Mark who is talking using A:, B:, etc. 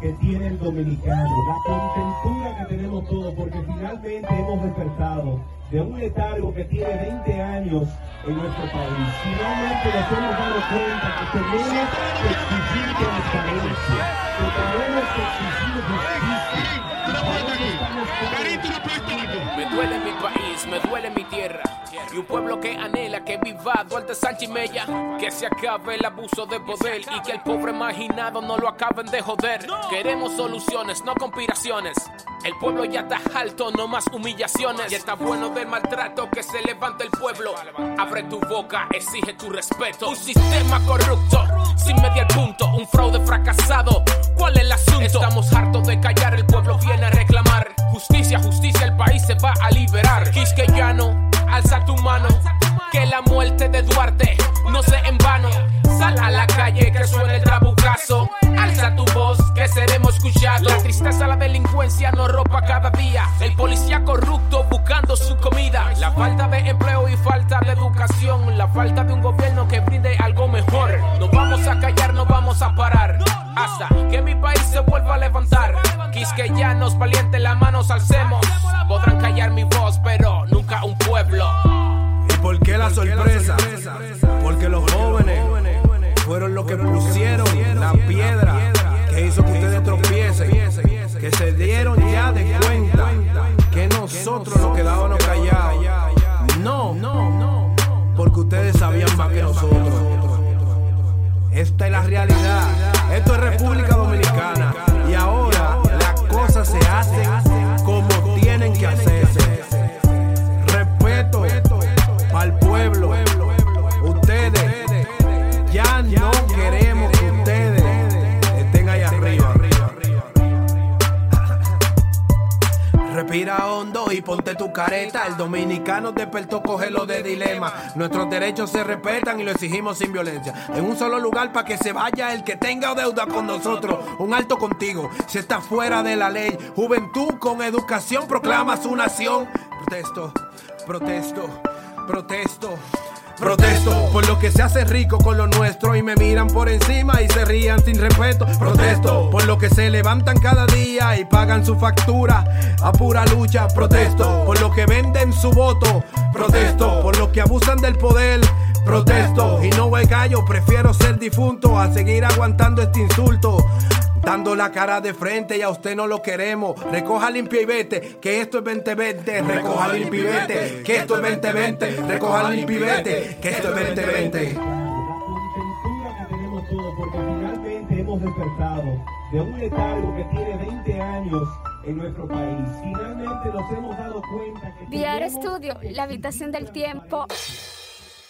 A: que tiene el dominicano, la contentura que tenemos todos, porque finalmente hemos despertado de un letargo que tiene 20 años en nuestro país. Finalmente nos hemos dado cuenta que tenemos que exigir transparencia, que tenemos que exigir justicia.
B: Me duele mi país, me duele mi tierra. Y un pueblo que anhela que viva Duarte Sánchez y Mella. Que se acabe el abuso de poder y que el pobre marginado no lo acaben de joder. Queremos soluciones, no conspiraciones. El pueblo ya está alto, no más humillaciones. Y está bueno del maltrato que se levanta el pueblo. Abre tu boca, exige tu respeto. Un sistema corrupto, sin medir punto. Un fraude fracasado. ¿Cuál es el asunto? Estamos hartos de callar, el Duarte no sea en vano. Sal a la calle que suene el trabucazo. Alza tu voz que seremos escuchados. La tristeza, la delincuencia nos ropa cada día. El policía corrupto buscando su comida. La falta de empleo y falta de educación. La falta de un gobierno que brinde algo mejor. No vamos a callar, no vamos a parar. Hasta que mi país se vuelva a levantar. Quisqueyanos valientes, las manos alcemos. Podrán callar mi voz, pero nunca un pueblo.
C: ¿Y por qué la sorpresa? Porque los jóvenes fueron los que pusieron la piedra que hizo que ustedes tropiecen, que se dieron ya de cuenta que nosotros nos quedábamos callados. No, porque ustedes sabían más que nosotros. Esta es la realidad. Esto es República Dominicana. Pueblo. Ustedes ya no queremos que ustedes estén ahí arriba. Respira hondo y ponte tu careta. El dominicano despertó, cógelo de dilema. Nuestros derechos se respetan y lo exigimos sin violencia. En un solo lugar para que se vaya el que tenga deuda con nosotros. Un alto contigo. Si está fuera de la ley. Juventud con educación proclama su nación. Protesto, protesto, protesto. Protesto por lo que se hace rico con lo nuestro y me miran por encima y se rían sin respeto. Protesto por lo que se levantan cada día y pagan su factura a pura lucha. Protesto por lo que venden su voto. Protesto por lo que abusan del poder. Protesto y no voy gallo, prefiero ser difunto a seguir aguantando este insulto. Dando la cara de frente y a usted no lo queremos. Recoja limpio y vete, que esto es 2020. Recoja limpio y vete, que esto es 2020. Recoja limpio y vete, que esto es 2020.
A: La contentura que tenemos todos, porque finalmente hemos despertado de un letargo que tiene 20 años en nuestro país. Finalmente nos hemos dado cuenta que...
D: VR Studio, la habitación del tiempo.